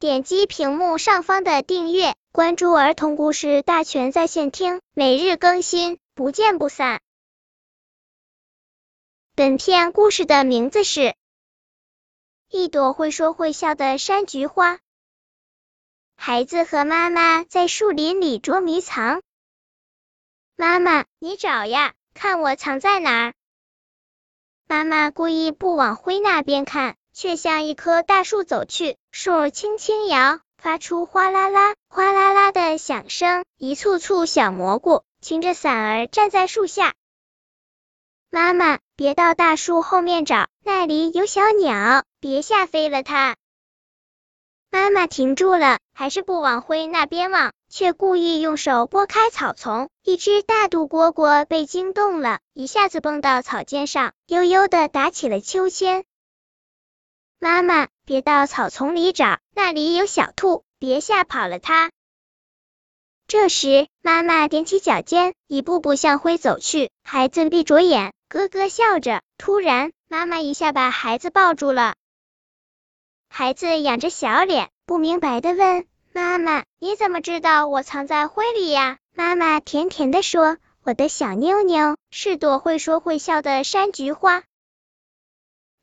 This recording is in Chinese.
点击屏幕上方的订阅，关注儿童故事大全在线听，每日更新，不见不散。本片故事的名字是《一朵会说会笑的山菊花》。孩子和妈妈在树林里捉迷藏。妈妈，你找呀，看我藏在哪儿。妈妈故意不往灰那边看，却向一棵大树走去。树轻轻摇，发出哗啦啦、哗啦啦的响声。一簇簇小蘑菇擎着伞儿站在树下。妈妈，别到大树后面找，那里有小鸟，别吓飞了它。妈妈停住了，还是不往灰那边望，却故意用手拨开草丛。一只大肚蝈蝈被惊动了，一下子蹦到草尖上，悠悠的打起了秋千。妈妈，别到草丛里找，那里有小兔，别吓跑了它。这时，妈妈踮起脚尖，一步步向灰走去。孩子闭着眼，咯咯笑着。突然，妈妈一下把孩子抱住了。孩子仰着小脸，不明白的问：“妈妈，你怎么知道我藏在灰里呀？”妈妈甜甜的说：“我的小妞妞是朵会说会笑的山菊花。”